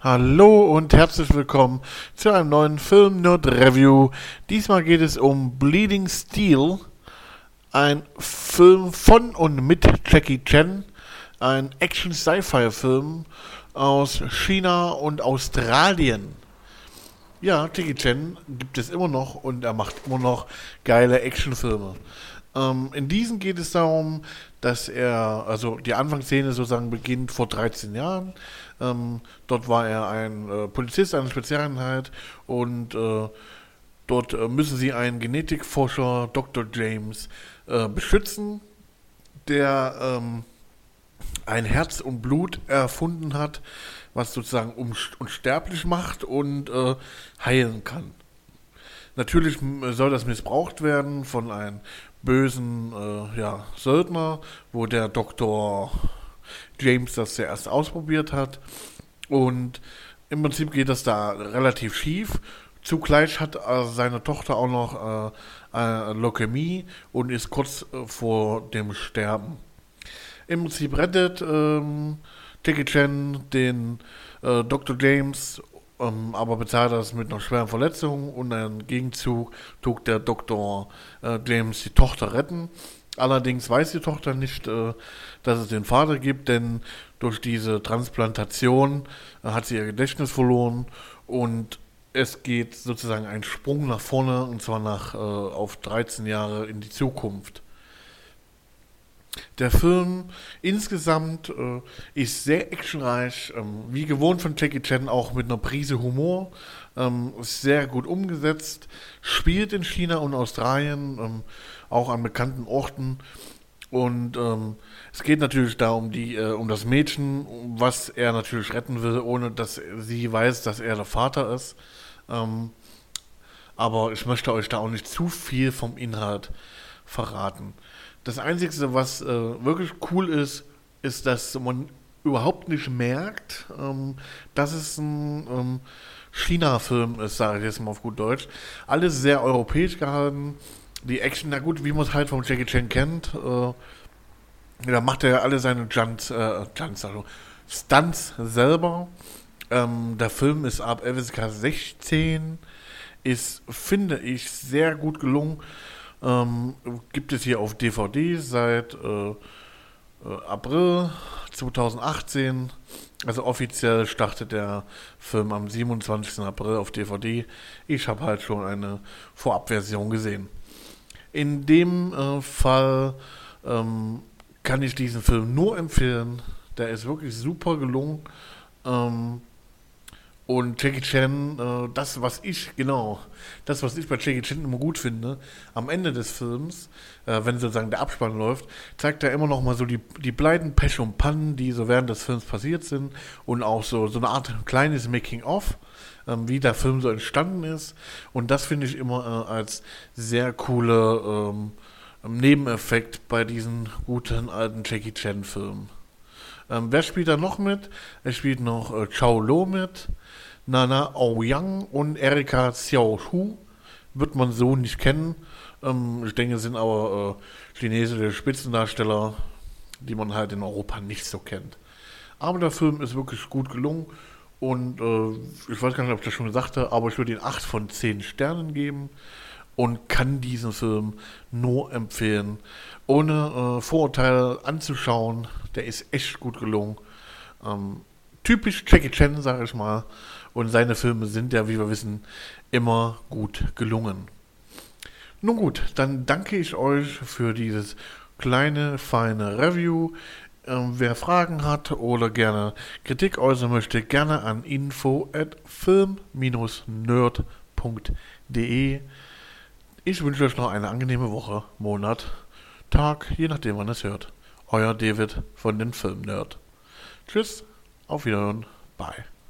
Hallo und herzlich willkommen zu einem neuen Film Nerd Review. Diesmal geht es um Bleeding Steel, ein Film von und mit Jackie Chan, ein Action-Sci-Fi-Film aus China und Australien. Ja, Jackie Chan gibt es immer noch und er macht immer noch geile Actionfilme. Ähm, in diesem geht es darum, dass er, also die Anfangsszene sozusagen beginnt vor 13 Jahren. Ähm, dort war er ein äh, Polizist einer Spezialeinheit und äh, dort äh, müssen sie einen Genetikforscher, Dr. James, äh, beschützen, der ähm, ein Herz und Blut erfunden hat, was sozusagen unsterblich macht und äh, heilen kann. Natürlich soll das missbraucht werden von einem bösen äh, ja, Söldner, wo der Dr. James das zuerst ausprobiert hat. Und im Prinzip geht das da relativ schief. Zugleich hat äh, seine Tochter auch noch äh, äh, Leukämie und ist kurz äh, vor dem Sterben. Im Prinzip rettet ähm, Jackie Chan den äh, Dr. James ähm, aber bezahlt das mit einer schweren Verletzung und im Gegenzug tut der Dr. Äh, James die Tochter retten. Allerdings weiß die Tochter nicht, äh, dass es den Vater gibt, denn durch diese Transplantation äh, hat sie ihr Gedächtnis verloren und es geht sozusagen ein Sprung nach vorne und zwar nach äh, auf 13 Jahre in die Zukunft. Der Film insgesamt äh, ist sehr actionreich, ähm, wie gewohnt von Jackie Chan, auch mit einer Prise Humor, ähm, sehr gut umgesetzt, spielt in China und Australien, ähm, auch an bekannten Orten. Und ähm, es geht natürlich da um, die, äh, um das Mädchen, was er natürlich retten will, ohne dass sie weiß, dass er der Vater ist. Ähm, aber ich möchte euch da auch nicht zu viel vom Inhalt verraten. Das Einzige, was äh, wirklich cool ist, ist, dass man überhaupt nicht merkt, ähm, dass es ein ähm, China-Film ist, sage ich jetzt mal auf gut Deutsch. Alles sehr europäisch gehalten. Die Action, na gut, wie man es halt vom Jackie Chan kennt, äh, da macht er ja alle seine Junts, äh, Junts, also Stunts selber. Ähm, der Film ist ab FSK 16, ist, finde ich, sehr gut gelungen. Ähm, gibt es hier auf DVD seit äh, äh, April 2018. Also offiziell startet der Film am 27. April auf DVD. Ich habe halt schon eine Vorabversion gesehen. In dem äh, Fall ähm, kann ich diesen Film nur empfehlen. Der ist wirklich super gelungen. Ähm, und Jackie Chan, äh, das, was ich, genau, das, was ich bei Jackie Chan immer gut finde, am Ende des Films, äh, wenn sozusagen der Abspann läuft, zeigt er immer noch mal so die, die Pleiten, Pech und Pannen, die so während des Films passiert sind und auch so, so eine Art kleines Making-of, ähm, wie der Film so entstanden ist. Und das finde ich immer äh, als sehr coole ähm, Nebeneffekt bei diesen guten alten Jackie Chan-Filmen. Ähm, wer spielt da noch mit? Er spielt noch äh, Chao Lo mit, Nana Aoyang und Erika Xiao Hu. Wird man so nicht kennen. Ähm, ich denke, es sind aber äh, chinesische Spitzendarsteller, die man halt in Europa nicht so kennt. Aber der Film ist wirklich gut gelungen und äh, ich weiß gar nicht, ob ich das schon gesagt habe, aber ich würde ihn 8 von 10 Sternen geben und kann diesen Film nur empfehlen, ohne äh, Vorurteile anzuschauen. Der ist echt gut gelungen. Ähm, typisch Jackie Chan, sage ich mal. Und seine Filme sind ja, wie wir wissen, immer gut gelungen. Nun gut, dann danke ich euch für dieses kleine, feine Review. Ähm, wer Fragen hat oder gerne Kritik äußern möchte, gerne an info at film-nerd.de. Ich wünsche euch noch eine angenehme Woche, Monat, Tag, je nachdem wann es hört. Euer David von den Film Nerd. Tschüss, auf Wiederhören, bye.